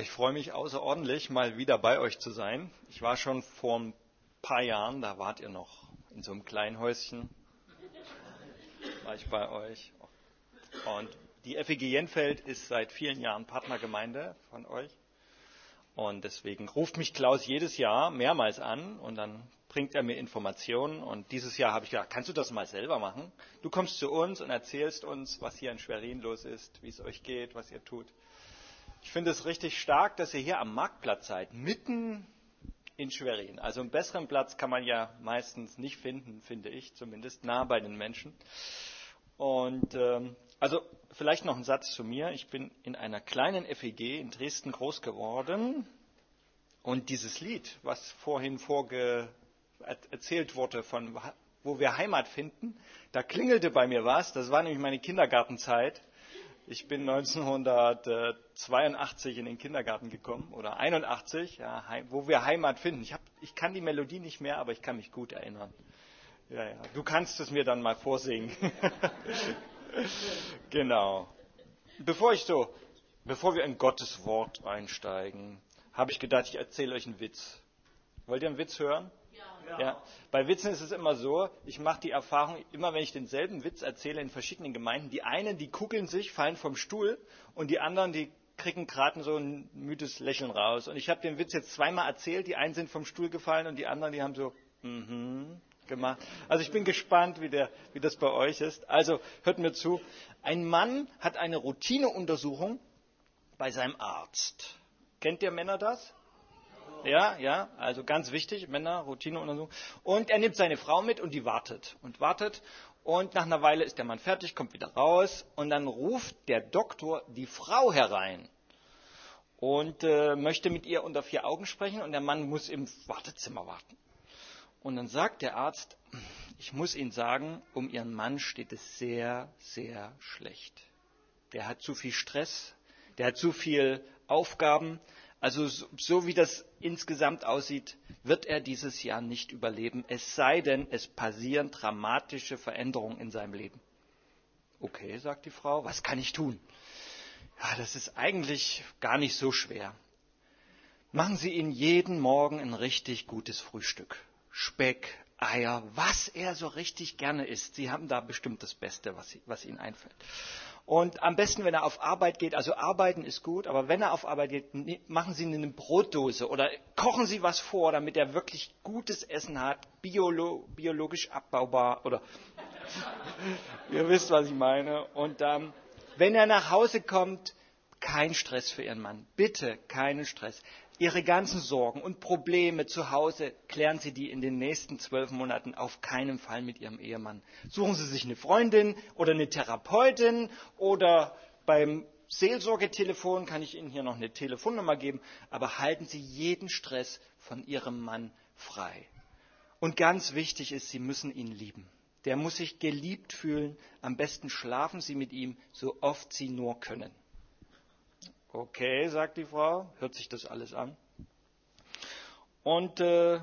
Ich freue mich außerordentlich, mal wieder bei euch zu sein. Ich war schon vor ein paar Jahren, da wart ihr noch in so einem kleinen Häuschen. War ich bei euch. Und die FEG Jenfeld ist seit vielen Jahren Partnergemeinde von euch. Und deswegen ruft mich Klaus jedes Jahr mehrmals an und dann bringt er mir Informationen. Und dieses Jahr habe ich gedacht, kannst du das mal selber machen? Du kommst zu uns und erzählst uns, was hier in Schwerin los ist, wie es euch geht, was ihr tut. Ich finde es richtig stark, dass ihr hier am Marktplatz seid, mitten in Schwerin. Also einen besseren Platz kann man ja meistens nicht finden, finde ich zumindest, nah bei den Menschen. Und ähm, also vielleicht noch ein Satz zu mir. Ich bin in einer kleinen FEG in Dresden groß geworden. Und dieses Lied, was vorhin vorge erzählt wurde, von wo wir Heimat finden, da klingelte bei mir was. Das war nämlich meine Kindergartenzeit. Ich bin 1982 in den Kindergarten gekommen oder 81, ja, wo wir Heimat finden. Ich, hab, ich kann die Melodie nicht mehr, aber ich kann mich gut erinnern. Ja, ja. Du kannst es mir dann mal vorsingen. genau. Bevor ich so, bevor wir in Gottes Wort einsteigen, habe ich gedacht, ich erzähle euch einen Witz. Wollt ihr einen Witz hören? Ja. Bei Witzen ist es immer so, ich mache die Erfahrung, immer wenn ich denselben Witz erzähle in verschiedenen Gemeinden, die einen, die kugeln sich, fallen vom Stuhl und die anderen, die kriegen gerade so ein müdes Lächeln raus. Und ich habe den Witz jetzt zweimal erzählt, die einen sind vom Stuhl gefallen und die anderen, die haben so, mhm, gemacht. Also ich bin gespannt, wie, der, wie das bei euch ist. Also hört mir zu. Ein Mann hat eine Routineuntersuchung bei seinem Arzt. Kennt ihr Männer das? Ja, ja, also ganz wichtig, Männer, Routineuntersuchung. Und er nimmt seine Frau mit und die wartet und wartet. Und nach einer Weile ist der Mann fertig, kommt wieder raus und dann ruft der Doktor die Frau herein und äh, möchte mit ihr unter vier Augen sprechen und der Mann muss im Wartezimmer warten. Und dann sagt der Arzt, ich muss Ihnen sagen, um Ihren Mann steht es sehr, sehr schlecht. Der hat zu viel Stress, der hat zu viel Aufgaben, also so, wie das insgesamt aussieht, wird er dieses Jahr nicht überleben, es sei denn, es passieren dramatische Veränderungen in seinem Leben. Okay, sagt die Frau, was kann ich tun? Ja, das ist eigentlich gar nicht so schwer. Machen Sie ihn jeden Morgen ein richtig gutes Frühstück. Speck, Eier, was er so richtig gerne isst. Sie haben da bestimmt das Beste, was, was Ihnen einfällt. Und am besten, wenn er auf Arbeit geht, also arbeiten ist gut, aber wenn er auf Arbeit geht, machen Sie eine Brotdose oder kochen Sie was vor, damit er wirklich gutes Essen hat, biolo biologisch abbaubar oder ihr wisst, was ich meine. Und ähm, wenn er nach Hause kommt, kein Stress für Ihren Mann. Bitte keinen Stress. Ihre ganzen Sorgen und Probleme zu Hause klären Sie die in den nächsten zwölf Monaten auf keinen Fall mit Ihrem Ehemann. Suchen Sie sich eine Freundin oder eine Therapeutin oder beim Seelsorgetelefon kann ich Ihnen hier noch eine Telefonnummer geben, aber halten Sie jeden Stress von Ihrem Mann frei. Und ganz wichtig ist, Sie müssen ihn lieben. Der muss sich geliebt fühlen. Am besten schlafen Sie mit ihm, so oft Sie nur können. Okay, sagt die Frau, hört sich das alles an. Und äh,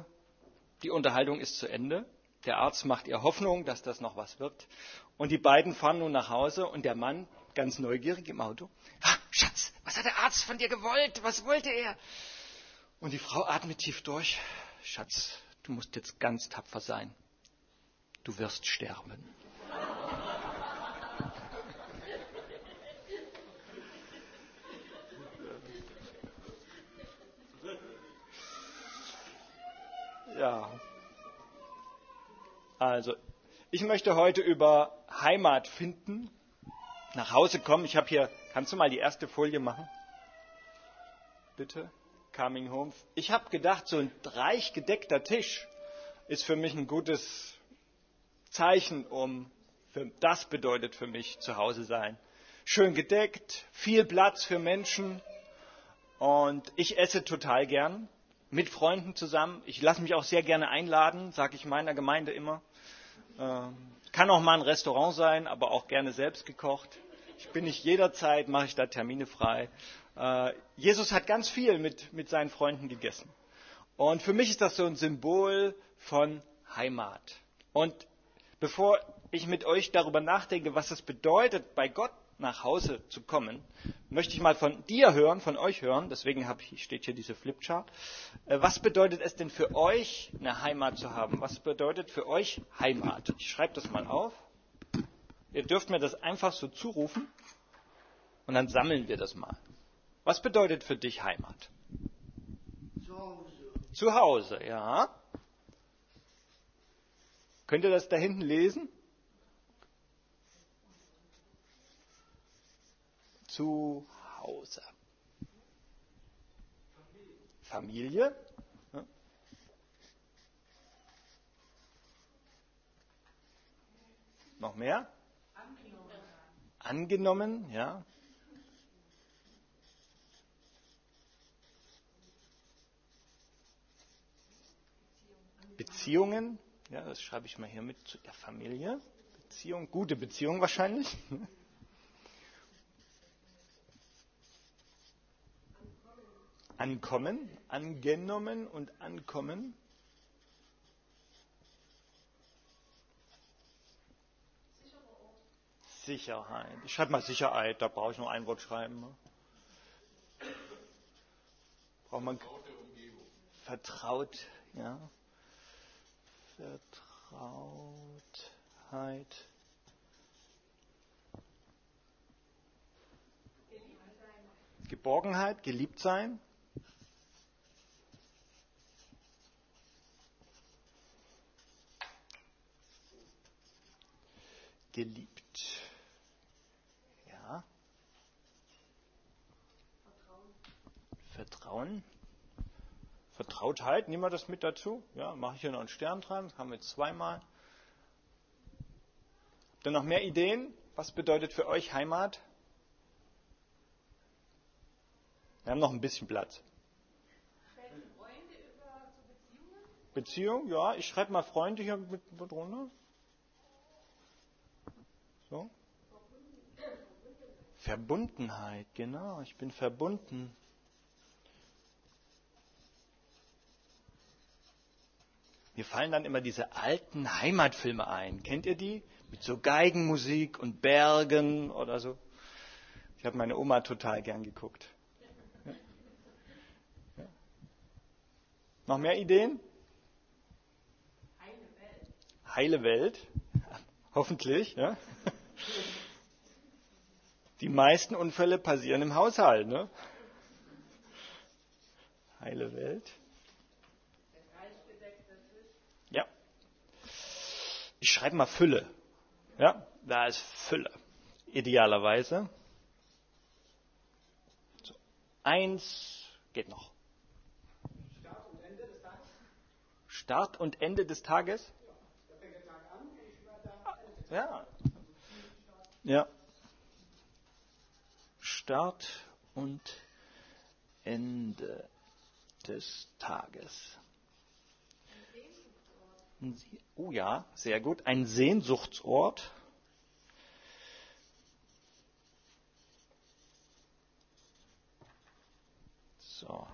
die Unterhaltung ist zu Ende. Der Arzt macht ihr Hoffnung, dass das noch was wird. Und die beiden fahren nun nach Hause und der Mann, ganz neugierig im Auto, ah, Schatz, was hat der Arzt von dir gewollt? Was wollte er? Und die Frau atmet tief durch. Schatz, du musst jetzt ganz tapfer sein. Du wirst sterben. Ja. Also, ich möchte heute über Heimat finden, nach Hause kommen. Ich habe hier, kannst du mal die erste Folie machen? Bitte? Coming home. Ich habe gedacht, so ein reich gedeckter Tisch ist für mich ein gutes Zeichen, um, für, das bedeutet für mich zu Hause sein. Schön gedeckt, viel Platz für Menschen und ich esse total gern mit Freunden zusammen. Ich lasse mich auch sehr gerne einladen, sage ich meiner Gemeinde immer. Äh, kann auch mal ein Restaurant sein, aber auch gerne selbst gekocht. Ich bin nicht jederzeit, mache ich da Termine frei. Äh, Jesus hat ganz viel mit, mit seinen Freunden gegessen. Und für mich ist das so ein Symbol von Heimat. Und bevor ich mit euch darüber nachdenke, was es bedeutet, bei Gott nach Hause zu kommen, möchte ich mal von dir hören, von euch hören, deswegen ich, steht hier diese Flipchart. Äh, was bedeutet es denn für euch, eine Heimat zu haben? Was bedeutet für euch Heimat? Ich schreibe das mal auf. Ihr dürft mir das einfach so zurufen und dann sammeln wir das mal. Was bedeutet für dich Heimat? Zu Hause. Zu Hause, ja. Könnt ihr das da hinten lesen? Zu Hause. Familie. Ja. Noch mehr? Angenommen. Angenommen, ja. Beziehungen, ja, das schreibe ich mal hier mit zu der Familie. Beziehung, gute Beziehung wahrscheinlich. Ankommen, angenommen und ankommen. Sicherheit. Ich schreibe mal Sicherheit, da brauche ich nur ein Wort schreiben. Ne? Braucht man vertraut, ja. Vertrautheit. Geborgenheit, geliebt sein. Geliebt. Ja. Vertrauen. Vertrauen. Vertrautheit, nehmen wir das mit dazu? Ja, mache ich hier noch einen Stern dran, das haben wir jetzt zweimal. Habt ihr noch mehr Ideen? Was bedeutet für euch Heimat? Wir haben noch ein bisschen Platz. Beziehung, ja, ich schreibe mal Freunde hier mit, mit runter. So. Verbundenheit, genau, ich bin verbunden. Mir fallen dann immer diese alten Heimatfilme ein. Kennt ihr die? Mit so Geigenmusik und Bergen oder so. Ich habe meine Oma total gern geguckt. Ja. Ja. Noch mehr Ideen? Heile Welt. Heile Welt. Hoffentlich. Ja. Die meisten Unfälle passieren im Haushalt. Ne? Heile Welt. Ich schreibe mal Fülle. Ja, da ist Fülle. Idealerweise. So. Eins geht noch. Start und Ende des Tages. Start und Ende des Tages? Ja. Ja. Start und Ende des Tages. Oh ja, sehr gut. Ein Sehnsuchtsort. So.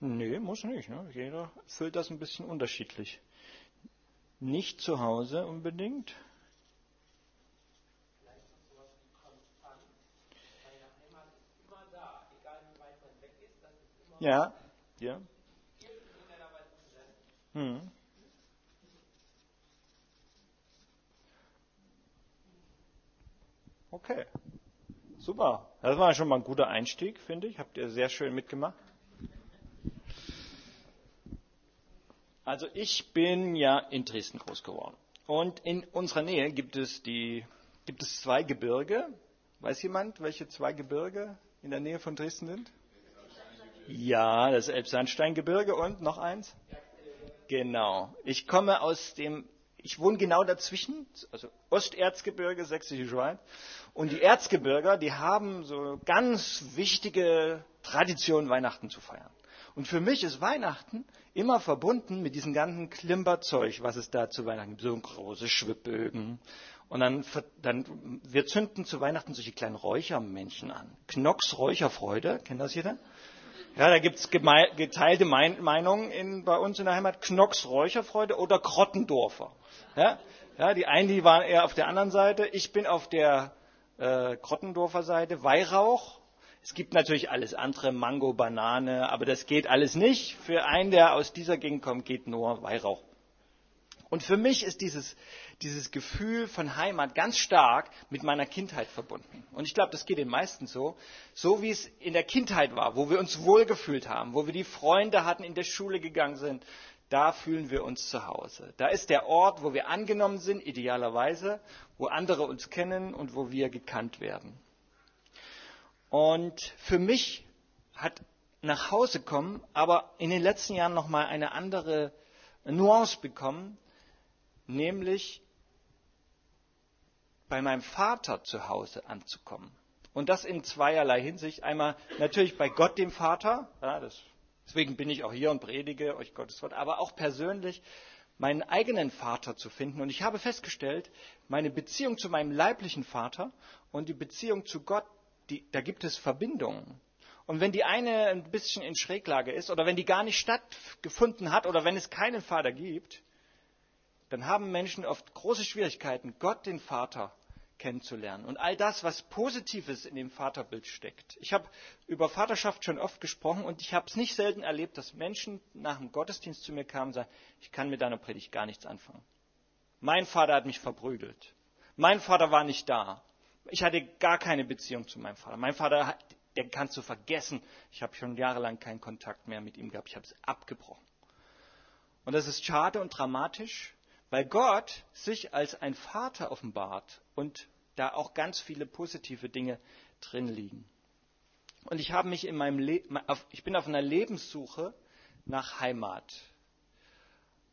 Nee, muss nicht. Ne? Jeder füllt das ein bisschen unterschiedlich. Nicht zu Hause unbedingt. Ja, ja. Hm. Okay. Super. Das war schon mal ein guter Einstieg, finde ich. Habt ihr sehr schön mitgemacht. Also ich bin ja in Dresden groß geworden. Und in unserer Nähe gibt es, die, gibt es zwei Gebirge. Weiß jemand, welche zwei Gebirge in der Nähe von Dresden sind? Ja, das Elbsandsteingebirge und noch eins? Genau. Ich komme aus dem, ich wohne genau dazwischen, also Osterzgebirge, Sächsische Schweiz. Und die Erzgebirger, die haben so ganz wichtige Traditionen, Weihnachten zu feiern. Und für mich ist Weihnachten immer verbunden mit diesem ganzen Klimperzeug, was es da zu Weihnachten gibt. So große Schwibbögen. Und dann, dann, wir zünden zu Weihnachten solche kleinen Räuchermännchen an. Knocks Räucherfreude, kennt das jeder? Ja, da gibt es geteilte Meinungen in, bei uns in der Heimat. Knocks Räucherfreude oder Krottendorfer. Ja? Ja, die einen, die waren eher auf der anderen Seite. Ich bin auf der äh, Krottendorfer Seite. Weihrauch. Es gibt natürlich alles andere, Mango, Banane, aber das geht alles nicht. Für einen, der aus dieser Gegend kommt, geht nur Weihrauch. Und für mich ist dieses, dieses Gefühl von Heimat ganz stark mit meiner Kindheit verbunden. Und ich glaube, das geht den meisten so. So wie es in der Kindheit war, wo wir uns wohlgefühlt haben, wo wir die Freunde hatten, in der Schule gegangen sind, da fühlen wir uns zu Hause. Da ist der Ort, wo wir angenommen sind, idealerweise, wo andere uns kennen und wo wir gekannt werden. Und für mich hat nach Hause kommen aber in den letzten Jahren nochmal eine andere Nuance bekommen, nämlich bei meinem Vater zu Hause anzukommen. Und das in zweierlei Hinsicht. Einmal natürlich bei Gott, dem Vater. Ja, das, deswegen bin ich auch hier und predige euch Gottes Wort. Aber auch persönlich meinen eigenen Vater zu finden. Und ich habe festgestellt, meine Beziehung zu meinem leiblichen Vater und die Beziehung zu Gott, die, da gibt es Verbindungen. Und wenn die eine ein bisschen in Schräglage ist oder wenn die gar nicht stattgefunden hat oder wenn es keinen Vater gibt, dann haben Menschen oft große Schwierigkeiten, Gott, den Vater, kennenzulernen. Und all das, was Positives in dem Vaterbild steckt. Ich habe über Vaterschaft schon oft gesprochen und ich habe es nicht selten erlebt, dass Menschen nach dem Gottesdienst zu mir kamen und sagen, ich kann mit deiner Predigt gar nichts anfangen. Mein Vater hat mich verprügelt. Mein Vater war nicht da. Ich hatte gar keine Beziehung zu meinem Vater. Mein Vater, der kannst du vergessen. Ich habe schon jahrelang keinen Kontakt mehr mit ihm gehabt. Ich habe es abgebrochen. Und das ist schade und dramatisch, weil Gott sich als ein Vater offenbart und da auch ganz viele positive Dinge drin liegen. Und ich habe mich in meinem ich bin auf einer Lebenssuche nach Heimat.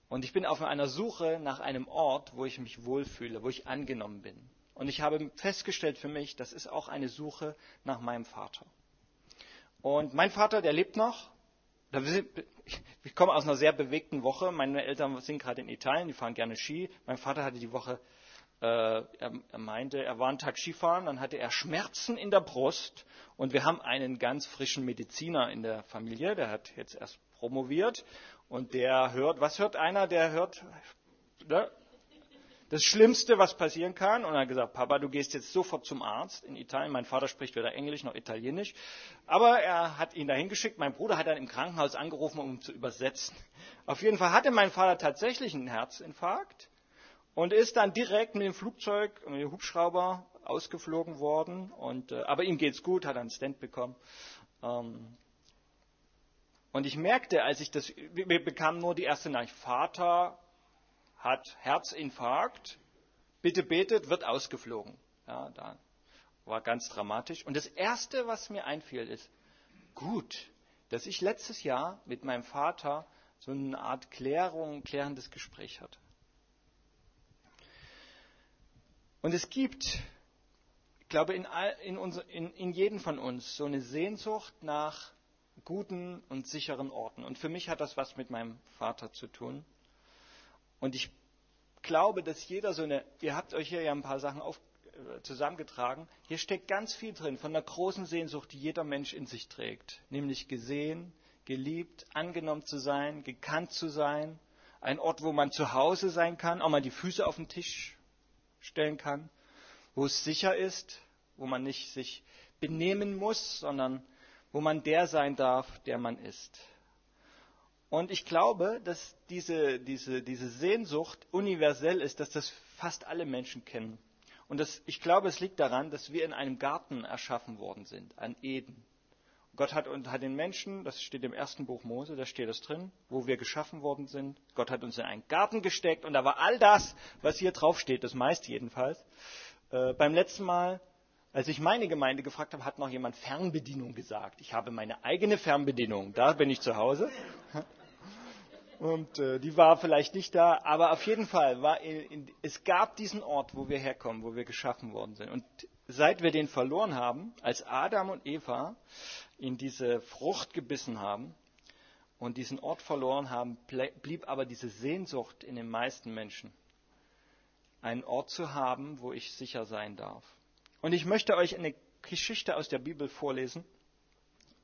Und ich bin auf einer Suche nach einem Ort, wo ich mich wohlfühle, wo ich angenommen bin. Und ich habe festgestellt für mich, das ist auch eine Suche nach meinem Vater. Und mein Vater, der lebt noch, ich komme aus einer sehr bewegten Woche. Meine Eltern sind gerade in Italien, die fahren gerne Ski. Mein Vater hatte die Woche, äh, er, er, meinte, er war einen Tag Skifahren, dann hatte er Schmerzen in der Brust und wir haben einen ganz frischen Mediziner in der Familie, der hat jetzt erst promoviert und der hört, was hört einer, der hört, ne? Das Schlimmste, was passieren kann. Und er hat gesagt, Papa, du gehst jetzt sofort zum Arzt in Italien. Mein Vater spricht weder Englisch noch Italienisch. Aber er hat ihn dahin geschickt. Mein Bruder hat dann im Krankenhaus angerufen, um zu übersetzen. Auf jeden Fall hatte mein Vater tatsächlich einen Herzinfarkt und ist dann direkt mit dem Flugzeug, mit dem Hubschrauber ausgeflogen worden. Und, äh, aber ihm geht's gut, hat einen Stand bekommen. Ähm, und ich merkte, als ich das, wir bekamen nur die erste Nachricht, Vater hat Herzinfarkt, bitte betet, wird ausgeflogen. Ja, da war ganz dramatisch. Und das Erste, was mir einfiel, ist, gut, dass ich letztes Jahr mit meinem Vater so eine Art Klärung, klärendes Gespräch hatte. Und es gibt, ich glaube, in, in, unser, in, in jedem von uns so eine Sehnsucht nach guten und sicheren Orten. Und für mich hat das was mit meinem Vater zu tun. Und ich glaube, dass jeder so eine, ihr habt euch hier ja ein paar Sachen auf, äh, zusammengetragen, hier steckt ganz viel drin von der großen Sehnsucht, die jeder Mensch in sich trägt, nämlich gesehen, geliebt, angenommen zu sein, gekannt zu sein, ein Ort, wo man zu Hause sein kann, auch mal die Füße auf den Tisch stellen kann, wo es sicher ist, wo man nicht sich benehmen muss, sondern wo man der sein darf, der man ist. Und ich glaube, dass diese, diese, diese Sehnsucht universell ist, dass das fast alle Menschen kennen. Und das, ich glaube, es liegt daran, dass wir in einem Garten erschaffen worden sind, an Eden. Gott hat, hat den Menschen, das steht im ersten Buch Mose, da steht das drin, wo wir geschaffen worden sind. Gott hat uns in einen Garten gesteckt und da war all das, was hier drauf steht, das meiste jedenfalls. Äh, beim letzten Mal als ich meine Gemeinde gefragt habe, hat noch jemand Fernbedienung gesagt. Ich habe meine eigene Fernbedienung. Da bin ich zu Hause. Und äh, die war vielleicht nicht da, aber auf jeden Fall war in, in, es gab diesen Ort, wo wir herkommen, wo wir geschaffen worden sind. Und seit wir den verloren haben, als Adam und Eva in diese Frucht gebissen haben und diesen Ort verloren haben, blieb aber diese Sehnsucht in den meisten Menschen, einen Ort zu haben, wo ich sicher sein darf. Und ich möchte euch eine Geschichte aus der Bibel vorlesen,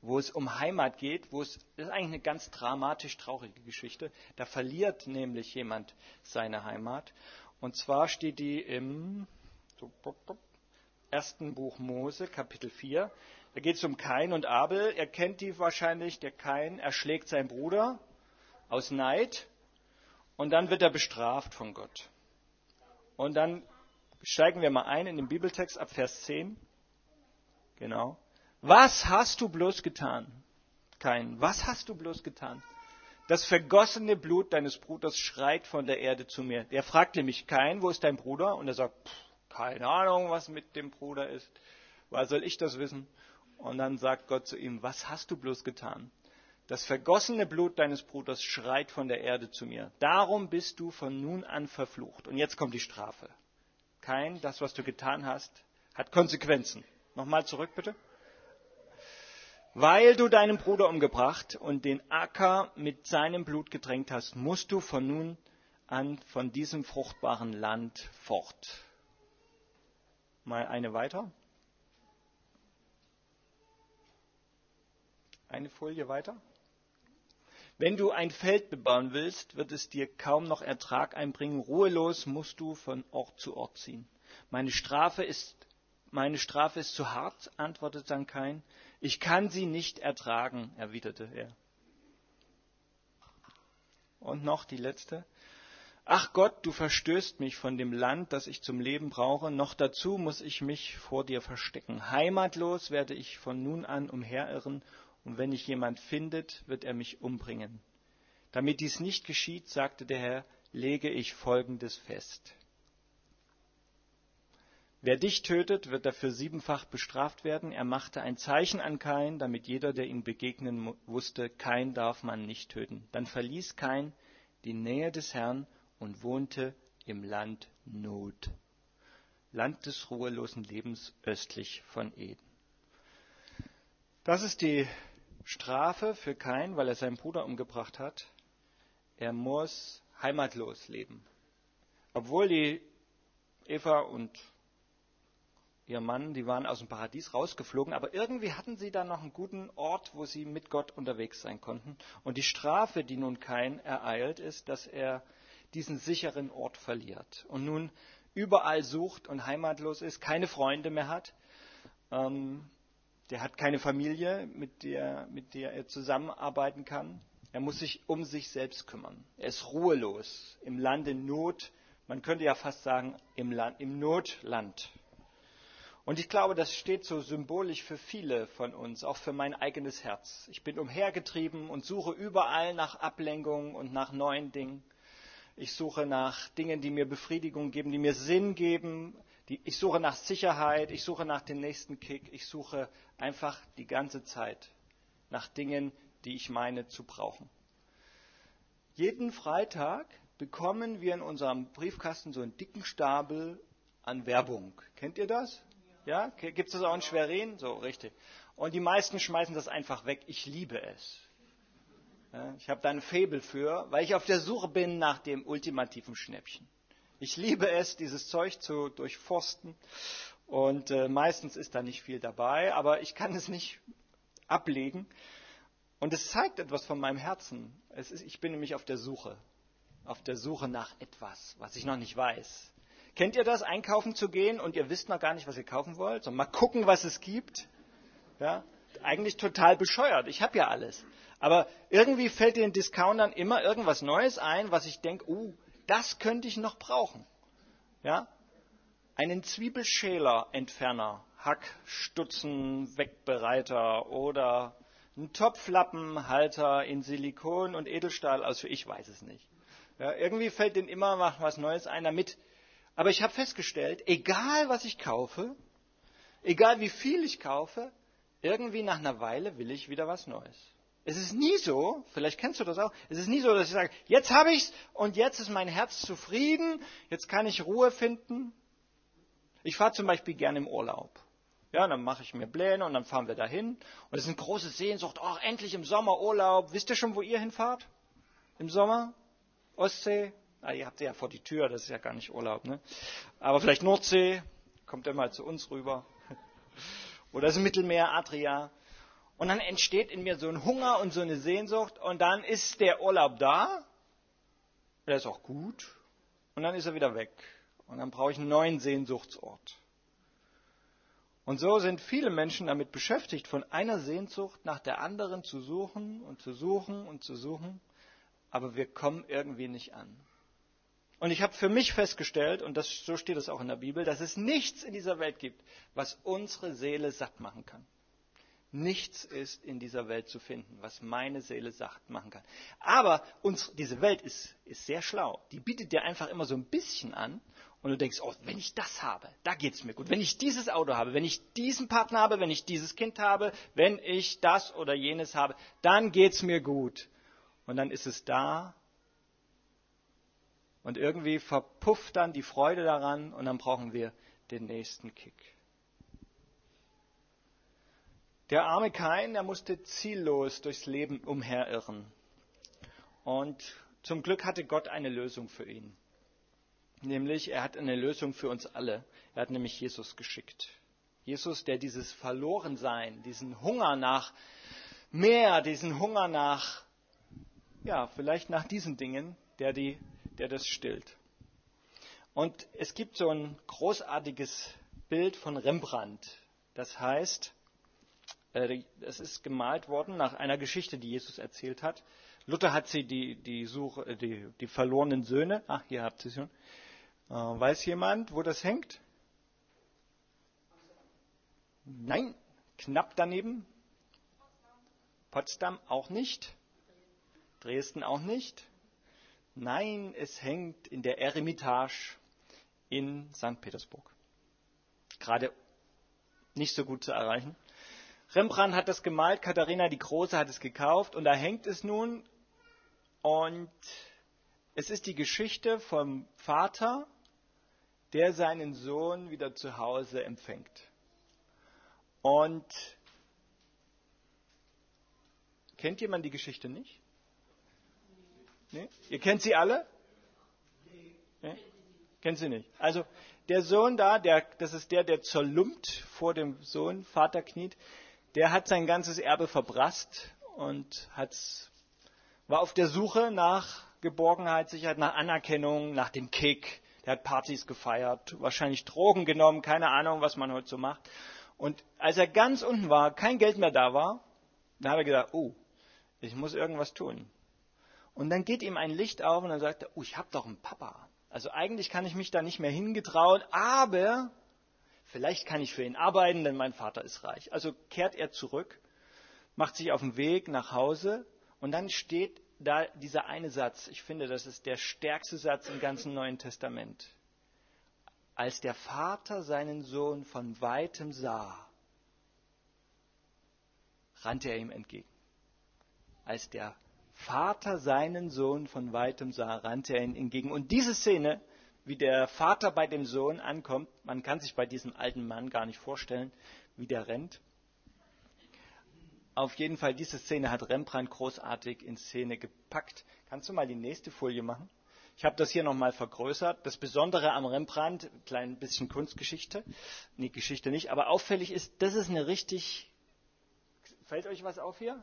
wo es um Heimat geht, wo es das ist eigentlich eine ganz dramatisch traurige Geschichte. Da verliert nämlich jemand seine Heimat. Und zwar steht die im ersten Buch Mose, Kapitel 4. Da geht es um Kain und Abel. Er kennt die wahrscheinlich, der Kain erschlägt seinen Bruder aus Neid und dann wird er bestraft von Gott. Und dann steigen wir mal ein in den Bibeltext ab Vers 10. Genau. Was hast du bloß getan? Kein. Was hast du bloß getan? Das vergossene Blut deines Bruders schreit von der Erde zu mir. Der fragt nämlich Kein, wo ist dein Bruder? Und er sagt, keine Ahnung, was mit dem Bruder ist. Woher soll ich das wissen? Und dann sagt Gott zu ihm, was hast du bloß getan? Das vergossene Blut deines Bruders schreit von der Erde zu mir. Darum bist du von nun an verflucht. Und jetzt kommt die Strafe. Kein, das, was du getan hast, hat Konsequenzen. Nochmal zurück, bitte. Weil du deinen Bruder umgebracht und den Acker mit seinem Blut gedrängt hast, musst du von nun an von diesem fruchtbaren Land fort. Mal eine weiter. Eine Folie weiter. Wenn du ein Feld bebauen willst, wird es dir kaum noch Ertrag einbringen. Ruhelos musst du von Ort zu Ort ziehen. Meine Strafe ist, meine Strafe ist zu hart, antwortete dann Kain. Ich kann sie nicht ertragen, erwiderte er. Und noch die letzte. Ach Gott, du verstößt mich von dem Land, das ich zum Leben brauche. Noch dazu muss ich mich vor dir verstecken. Heimatlos werde ich von nun an umherirren und wenn mich jemand findet, wird er mich umbringen. Damit dies nicht geschieht, sagte der Herr, lege ich Folgendes fest. Wer dich tötet, wird dafür siebenfach bestraft werden. Er machte ein Zeichen an Kain, damit jeder, der ihm begegnen wusste, Kain darf man nicht töten. Dann verließ Kain die Nähe des Herrn und wohnte im Land Not, Land des ruhelosen Lebens östlich von Eden. Das ist die Strafe für Kain, weil er seinen Bruder umgebracht hat. Er muss heimatlos leben. Obwohl die Eva und ihr Mann, die waren aus dem Paradies rausgeflogen, aber irgendwie hatten sie da noch einen guten Ort, wo sie mit Gott unterwegs sein konnten. Und die Strafe, die nun Kain ereilt, ist, dass er diesen sicheren Ort verliert und nun überall sucht und heimatlos ist, keine Freunde mehr hat. Ähm, der hat keine Familie, mit der, mit der er zusammenarbeiten kann. Er muss sich um sich selbst kümmern. Er ist ruhelos im Land in Not. Man könnte ja fast sagen, im, Land, im Notland. Und ich glaube, das steht so symbolisch für viele von uns, auch für mein eigenes Herz. Ich bin umhergetrieben und suche überall nach Ablenkung und nach neuen Dingen. Ich suche nach Dingen, die mir Befriedigung geben, die mir Sinn geben, ich suche nach Sicherheit, ich suche nach dem nächsten Kick, ich suche einfach die ganze Zeit nach Dingen, die ich meine zu brauchen. Jeden Freitag bekommen wir in unserem Briefkasten so einen dicken Stapel an Werbung. Kennt ihr das? Ja? Gibt es das auch in Schwerin? So, richtig. Und die meisten schmeißen das einfach weg. Ich liebe es. Ja, ich habe da ein Faible für, weil ich auf der Suche bin nach dem ultimativen Schnäppchen. Ich liebe es, dieses Zeug zu durchforsten. Und äh, meistens ist da nicht viel dabei, aber ich kann es nicht ablegen. Und es zeigt etwas von meinem Herzen. Ist, ich bin nämlich auf der Suche. Auf der Suche nach etwas, was ich noch nicht weiß. Kennt ihr das, einkaufen zu gehen und ihr wisst noch gar nicht, was ihr kaufen wollt? So, mal gucken, was es gibt. Ja? Eigentlich total bescheuert. Ich habe ja alles. Aber irgendwie fällt den Discountern immer irgendwas Neues ein, was ich denke, uh, das könnte ich noch brauchen. Ja? Einen Zwiebelschäler-Entferner, Hackstutzen, Wegbereiter oder einen Topflappenhalter in Silikon und Edelstahl aus, ich weiß es nicht. Ja, irgendwie fällt denen immer was Neues ein damit. Aber ich habe festgestellt, egal was ich kaufe, egal wie viel ich kaufe, irgendwie nach einer Weile will ich wieder was Neues. Es ist nie so, vielleicht kennst du das auch, es ist nie so, dass ich sage, jetzt habe ich's und jetzt ist mein Herz zufrieden, jetzt kann ich Ruhe finden. Ich fahre zum Beispiel gerne im Urlaub. Ja, dann mache ich mir Pläne und dann fahren wir dahin. Und es ist eine große Sehnsucht, oh, endlich im Sommer Urlaub. Wisst ihr schon, wo ihr hinfahrt? Im Sommer? Ostsee? Ah, ihr habt ja vor die Tür, das ist ja gar nicht Urlaub, ne? Aber vielleicht Nordsee, kommt mal zu uns rüber. Oder das Mittelmeer, Adria. Und dann entsteht in mir so ein Hunger und so eine Sehnsucht und dann ist der Urlaub da. Der ist auch gut. Und dann ist er wieder weg. Und dann brauche ich einen neuen Sehnsuchtsort. Und so sind viele Menschen damit beschäftigt, von einer Sehnsucht nach der anderen zu suchen und zu suchen und zu suchen, aber wir kommen irgendwie nicht an. Und ich habe für mich festgestellt, und das, so steht es auch in der Bibel, dass es nichts in dieser Welt gibt, was unsere Seele satt machen kann. Nichts ist in dieser Welt zu finden, was meine Seele satt machen kann. Aber uns, diese Welt ist, ist sehr schlau. Die bietet dir einfach immer so ein bisschen an und du denkst, oh, wenn ich das habe, da geht es mir gut. Wenn ich dieses Auto habe, wenn ich diesen Partner habe, wenn ich dieses Kind habe, wenn ich das oder jenes habe, dann geht es mir gut. Und dann ist es da und irgendwie verpufft dann die Freude daran und dann brauchen wir den nächsten Kick. Der arme Kain, der musste ziellos durchs Leben umherirren. Und zum Glück hatte Gott eine Lösung für ihn. Nämlich, er hat eine Lösung für uns alle. Er hat nämlich Jesus geschickt. Jesus, der dieses Verlorensein, diesen Hunger nach mehr, diesen Hunger nach, ja, vielleicht nach diesen Dingen, der, die, der das stillt. Und es gibt so ein großartiges Bild von Rembrandt. Das heißt, äh, es ist gemalt worden nach einer Geschichte, die Jesus erzählt hat. Luther hat sie die, die, Suche, äh, die, die verlorenen Söhne, ach, hier habt ihr sie schon. Äh, weiß jemand, wo das hängt? Nein, knapp daneben. Potsdam auch nicht. Dresden auch nicht. Nein, es hängt in der Eremitage in St. Petersburg. Gerade nicht so gut zu erreichen. Rembrandt hat das gemalt, Katharina die Große hat es gekauft und da hängt es nun. Und es ist die Geschichte vom Vater, der seinen Sohn wieder zu Hause empfängt. Und kennt jemand die Geschichte nicht? Nee? Ihr kennt sie alle? Nee? Kennt sie nicht. Also der Sohn da, der, das ist der, der zerlumpt vor dem Sohn, Vater kniet der hat sein ganzes Erbe verbrasst und hat's, war auf der Suche nach Geborgenheit, Sicherheit, nach Anerkennung, nach dem Kick. Der hat Partys gefeiert, wahrscheinlich Drogen genommen, keine Ahnung, was man heute so macht. Und als er ganz unten war, kein Geld mehr da war, dann hat er gesagt, oh, ich muss irgendwas tun. Und dann geht ihm ein Licht auf und dann sagt er, oh, ich habe doch einen Papa. Also eigentlich kann ich mich da nicht mehr hingetrauen, aber Vielleicht kann ich für ihn arbeiten, denn mein Vater ist reich. Also kehrt er zurück, macht sich auf den Weg nach Hause und dann steht da dieser eine Satz. Ich finde, das ist der stärkste Satz im ganzen Neuen Testament. Als der Vater seinen Sohn von weitem sah, rannte er ihm entgegen. Als der Vater seinen Sohn von weitem sah, rannte er ihm entgegen. Und diese Szene wie der Vater bei dem Sohn ankommt. Man kann sich bei diesem alten Mann gar nicht vorstellen, wie der rennt. Auf jeden Fall, diese Szene hat Rembrandt großartig in Szene gepackt. Kannst du mal die nächste Folie machen? Ich habe das hier nochmal vergrößert. Das Besondere am Rembrandt, ein klein bisschen Kunstgeschichte, nee, Geschichte nicht, aber auffällig ist, das ist eine richtig, fällt euch was auf hier?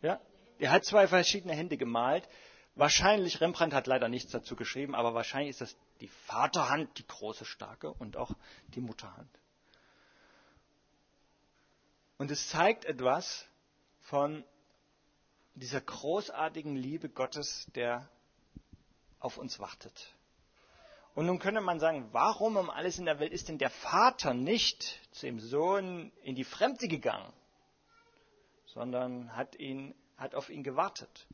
Ja? Er hat zwei verschiedene Hände gemalt. Wahrscheinlich, Rembrandt hat leider nichts dazu geschrieben, aber wahrscheinlich ist das die Vaterhand, die große, starke und auch die Mutterhand. Und es zeigt etwas von dieser großartigen Liebe Gottes, der auf uns wartet. Und nun könnte man sagen, warum um alles in der Welt ist denn der Vater nicht zu dem Sohn in die Fremde gegangen, sondern hat, ihn, hat auf ihn gewartet?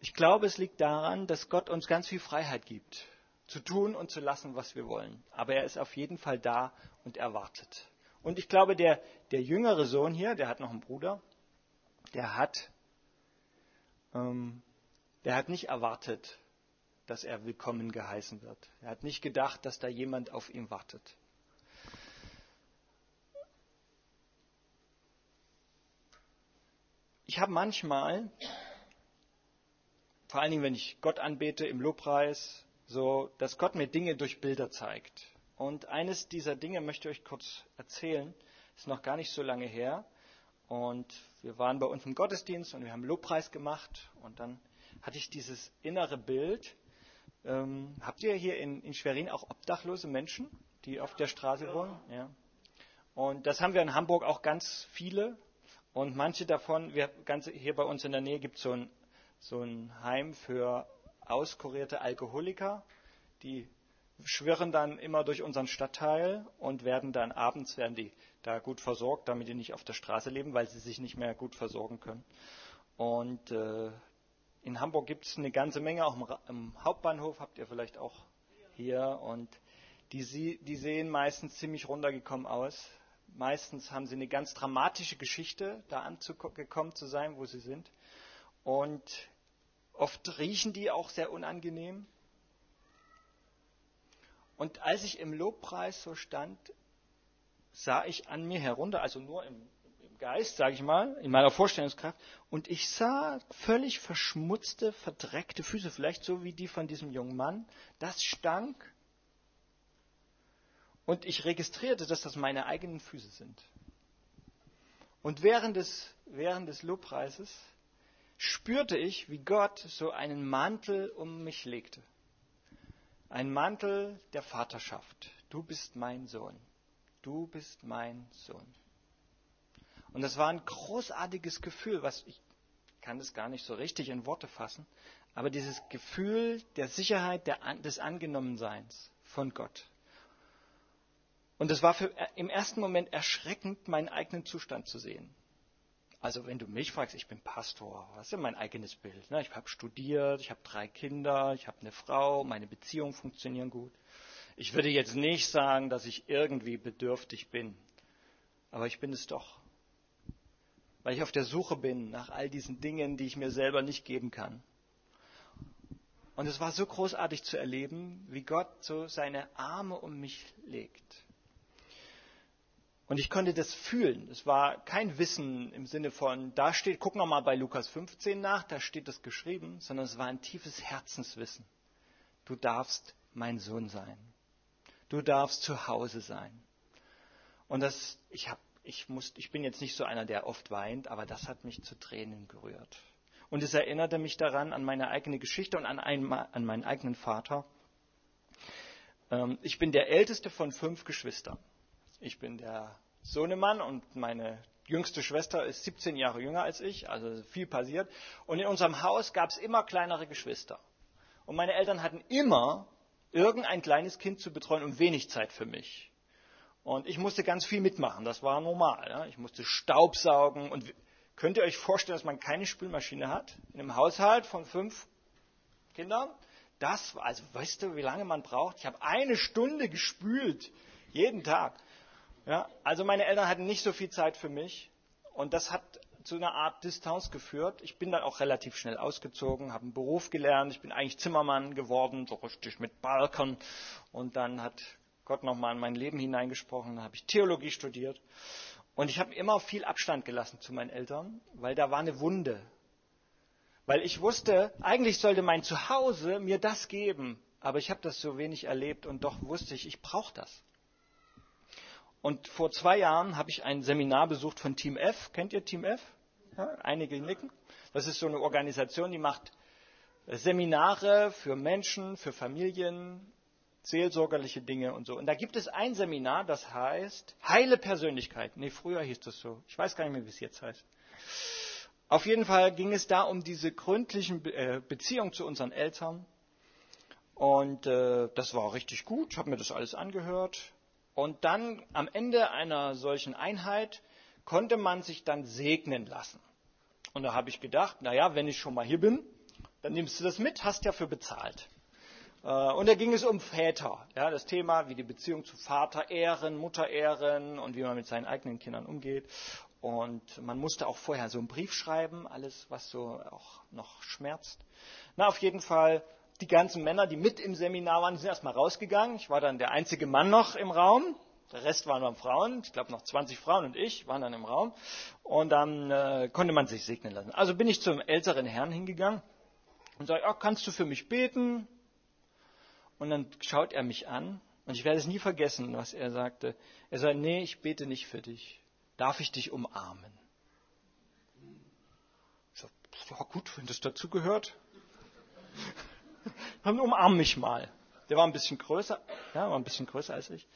Ich glaube, es liegt daran, dass Gott uns ganz viel Freiheit gibt, zu tun und zu lassen, was wir wollen. Aber er ist auf jeden Fall da und erwartet. Und ich glaube, der, der jüngere Sohn hier, der hat noch einen Bruder, der hat, ähm, der hat nicht erwartet, dass er willkommen geheißen wird. Er hat nicht gedacht, dass da jemand auf ihn wartet. Ich habe manchmal vor allen Dingen, wenn ich Gott anbete im Lobpreis, so, dass Gott mir Dinge durch Bilder zeigt. Und eines dieser Dinge möchte ich euch kurz erzählen, ist noch gar nicht so lange her. Und wir waren bei uns im Gottesdienst und wir haben Lobpreis gemacht. Und dann hatte ich dieses innere Bild. Ähm, habt ihr hier in, in Schwerin auch obdachlose Menschen, die auf der Straße wohnen? Ja. Und das haben wir in Hamburg auch ganz viele. Und manche davon, wir, ganz, hier bei uns in der Nähe gibt es so ein, so ein Heim für auskurierte Alkoholiker, die schwirren dann immer durch unseren Stadtteil und werden dann abends werden die da gut versorgt, damit die nicht auf der Straße leben, weil sie sich nicht mehr gut versorgen können. Und äh, in Hamburg gibt es eine ganze Menge, auch im, im, Hauptbahnhof habt ihr vielleicht auch hier. Und die, die sehen meistens ziemlich runtergekommen aus. Meistens haben sie eine ganz dramatische Geschichte, da angekommen zu sein, wo sie sind. Und oft riechen die auch sehr unangenehm. Und als ich im Lobpreis so stand, sah ich an mir herunter, also nur im, im Geist, sage ich mal, in meiner Vorstellungskraft, und ich sah völlig verschmutzte, verdreckte Füße, vielleicht so wie die von diesem jungen Mann. Das stank. Und ich registrierte, dass das meine eigenen Füße sind. Und während des, während des Lobpreises spürte ich, wie Gott so einen Mantel um mich legte. Ein Mantel der Vaterschaft. Du bist mein Sohn. Du bist mein Sohn. Und das war ein großartiges Gefühl, was ich kann das gar nicht so richtig in Worte fassen, aber dieses Gefühl der Sicherheit der, des Angenommenseins von Gott. Und es war für, im ersten Moment erschreckend, meinen eigenen Zustand zu sehen. Also wenn du mich fragst, ich bin Pastor, was ist denn mein eigenes Bild? Ne? Ich habe studiert, ich habe drei Kinder, ich habe eine Frau, meine Beziehungen funktionieren gut. Ich würde jetzt nicht sagen, dass ich irgendwie bedürftig bin, aber ich bin es doch, weil ich auf der Suche bin nach all diesen Dingen, die ich mir selber nicht geben kann. Und es war so großartig zu erleben, wie Gott so seine Arme um mich legt und ich konnte das fühlen. Es war kein Wissen im Sinne von, da steht, guck nochmal bei Lukas 15 nach, da steht das geschrieben, sondern es war ein tiefes Herzenswissen. Du darfst mein Sohn sein. Du darfst zu Hause sein. Und das, ich, hab, ich, muss, ich bin jetzt nicht so einer, der oft weint, aber das hat mich zu Tränen gerührt. Und es erinnerte mich daran, an meine eigene Geschichte und an, einen, an meinen eigenen Vater. Ähm, ich bin der älteste von fünf Geschwistern. Ich bin der Sohnemann und meine jüngste Schwester ist 17 Jahre jünger als ich, also viel passiert. Und in unserem Haus gab es immer kleinere Geschwister. Und meine Eltern hatten immer irgendein kleines Kind zu betreuen und wenig Zeit für mich. Und ich musste ganz viel mitmachen, das war normal. Ja? Ich musste Staubsaugen und könnt ihr euch vorstellen, dass man keine Spülmaschine hat? In einem Haushalt von fünf Kindern? Das, also weißt du, wie lange man braucht? Ich habe eine Stunde gespült, jeden Tag. Ja, also meine Eltern hatten nicht so viel Zeit für mich und das hat zu einer Art Distanz geführt. Ich bin dann auch relativ schnell ausgezogen, habe einen Beruf gelernt. Ich bin eigentlich Zimmermann geworden, so richtig mit Balkon. Und dann hat Gott nochmal in mein Leben hineingesprochen. Dann habe ich Theologie studiert. Und ich habe immer viel Abstand gelassen zu meinen Eltern, weil da war eine Wunde. Weil ich wusste, eigentlich sollte mein Zuhause mir das geben. Aber ich habe das so wenig erlebt und doch wusste ich, ich brauche das. Und vor zwei Jahren habe ich ein Seminar besucht von Team F. Kennt ihr Team F? Ja, einige nicken. Das ist so eine Organisation, die macht Seminare für Menschen, für Familien, seelsorgerliche Dinge und so. Und da gibt es ein Seminar, das heißt Heile Persönlichkeit. Nee, früher hieß das so. Ich weiß gar nicht mehr, wie es jetzt heißt. Auf jeden Fall ging es da um diese gründlichen äh, Beziehungen zu unseren Eltern. Und äh, das war richtig gut. Ich habe mir das alles angehört. Und dann am Ende einer solchen Einheit konnte man sich dann segnen lassen. Und da habe ich gedacht, naja, wenn ich schon mal hier bin, dann nimmst du das mit, hast ja für bezahlt. Äh, und da ging es um Väter, ja, das Thema, wie die Beziehung zu Vater ehren, Mutter ehren und wie man mit seinen eigenen Kindern umgeht. Und man musste auch vorher so einen Brief schreiben, alles, was so auch noch schmerzt. Na, auf jeden Fall die ganzen Männer, die mit im Seminar waren, sind erstmal rausgegangen. Ich war dann der einzige Mann noch im Raum. Der Rest waren dann Frauen. Ich glaube noch 20 Frauen und ich waren dann im Raum. Und dann äh, konnte man sich segnen lassen. Also bin ich zum älteren Herrn hingegangen und sage, oh, kannst du für mich beten? Und dann schaut er mich an und ich werde es nie vergessen, was er sagte. Er sagt, nee, ich bete nicht für dich. Darf ich dich umarmen? ja gut, wenn das dazu gehört. Dann umarm mich mal. Der war ein bisschen größer, ja, war ein bisschen größer als ich.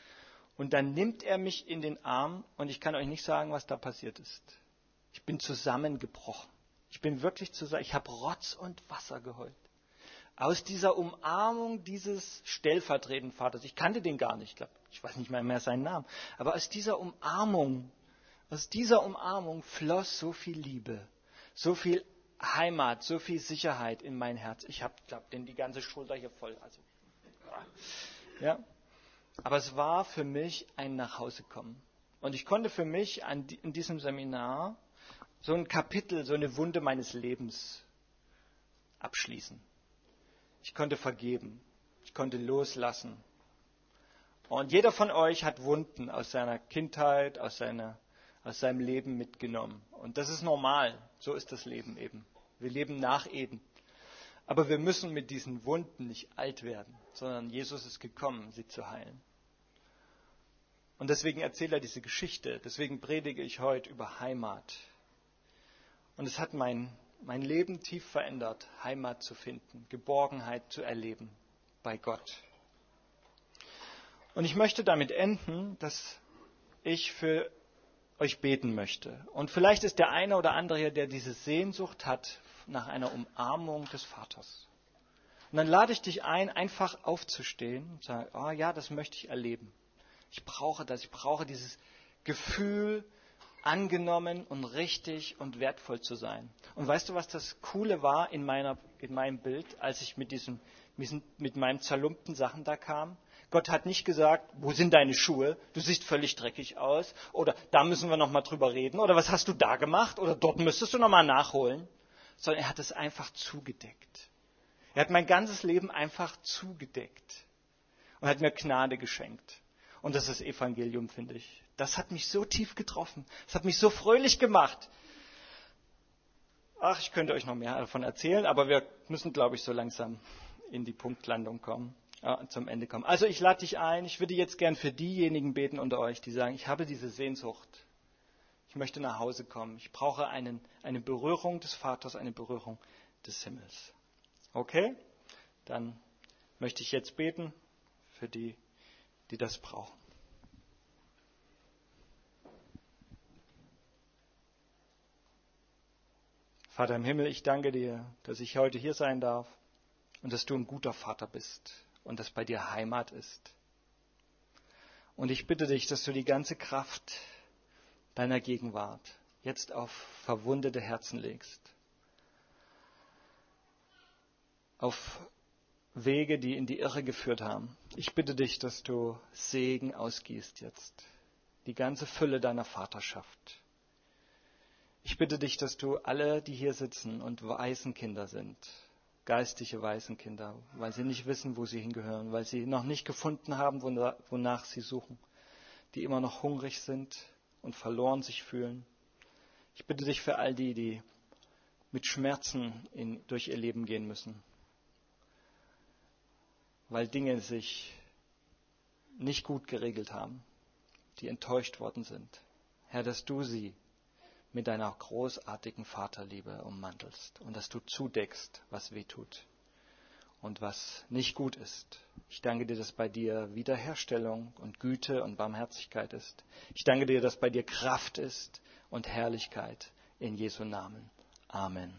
Und dann nimmt er mich in den Arm und ich kann euch nicht sagen, was da passiert ist. Ich bin zusammengebrochen. Ich bin wirklich zusammen. Ich habe Rotz und Wasser geheult. Aus dieser Umarmung dieses stellvertretenden Vaters. Ich kannte den gar nicht. Ich, glaub, ich weiß nicht mal mehr seinen Namen. Aber aus dieser Umarmung, aus dieser Umarmung floss so viel Liebe, so viel Heimat, so viel Sicherheit in mein Herz. Ich habe, glaube denn die ganze Schulter hier voll. Also, ja. Aber es war für mich ein Nachhausekommen. Und ich konnte für mich an, in diesem Seminar so ein Kapitel, so eine Wunde meines Lebens abschließen. Ich konnte vergeben. Ich konnte loslassen. Und jeder von euch hat Wunden aus seiner Kindheit, aus, seiner, aus seinem Leben mitgenommen. Und das ist normal. So ist das Leben eben. Wir leben nach Eden. Aber wir müssen mit diesen Wunden nicht alt werden, sondern Jesus ist gekommen, sie zu heilen. Und deswegen erzählt er diese Geschichte. Deswegen predige ich heute über Heimat. Und es hat mein, mein Leben tief verändert, Heimat zu finden, Geborgenheit zu erleben bei Gott. Und ich möchte damit enden, dass ich für euch beten möchte. Und vielleicht ist der eine oder andere hier, der diese Sehnsucht hat nach einer Umarmung des Vaters. Und dann lade ich dich ein, einfach aufzustehen und sagen, oh ja, das möchte ich erleben. Ich brauche das, ich brauche dieses Gefühl, angenommen und richtig und wertvoll zu sein. Und weißt du, was das Coole war in, meiner, in meinem Bild, als ich mit, diesem, mit meinen zerlumpten Sachen da kam? Gott hat nicht gesagt, wo sind deine Schuhe? Du siehst völlig dreckig aus. Oder da müssen wir nochmal drüber reden. Oder was hast du da gemacht? Oder dort müsstest du nochmal nachholen. Sondern er hat es einfach zugedeckt. Er hat mein ganzes Leben einfach zugedeckt. Und hat mir Gnade geschenkt. Und das ist Evangelium, finde ich. Das hat mich so tief getroffen. Das hat mich so fröhlich gemacht. Ach, ich könnte euch noch mehr davon erzählen, aber wir müssen, glaube ich, so langsam in die Punktlandung kommen, äh, zum Ende kommen. Also ich lade dich ein, ich würde jetzt gern für diejenigen beten unter euch, die sagen, ich habe diese Sehnsucht. Ich möchte nach Hause kommen. Ich brauche einen, eine Berührung des Vaters, eine Berührung des Himmels. Okay? Dann möchte ich jetzt beten für die, die das brauchen. Vater im Himmel, ich danke dir, dass ich heute hier sein darf und dass du ein guter Vater bist und dass bei dir Heimat ist. Und ich bitte dich, dass du die ganze Kraft deiner Gegenwart jetzt auf verwundete Herzen legst. Auf Wege, die in die Irre geführt haben. Ich bitte dich, dass du Segen ausgießt jetzt. Die ganze Fülle deiner Vaterschaft. Ich bitte dich, dass du alle, die hier sitzen und Waisenkinder sind, geistige Waisenkinder, weil sie nicht wissen, wo sie hingehören, weil sie noch nicht gefunden haben, wonach sie suchen, die immer noch hungrig sind und verloren sich fühlen. Ich bitte dich für all die, die mit Schmerzen in, durch ihr Leben gehen müssen, weil Dinge sich nicht gut geregelt haben, die enttäuscht worden sind. Herr, dass du sie mit deiner großartigen Vaterliebe ummantelst und dass du zudeckst, was weh tut und was nicht gut ist. Ich danke dir, dass bei dir Wiederherstellung und Güte und Barmherzigkeit ist. Ich danke dir, dass bei dir Kraft ist und Herrlichkeit in Jesu Namen. Amen.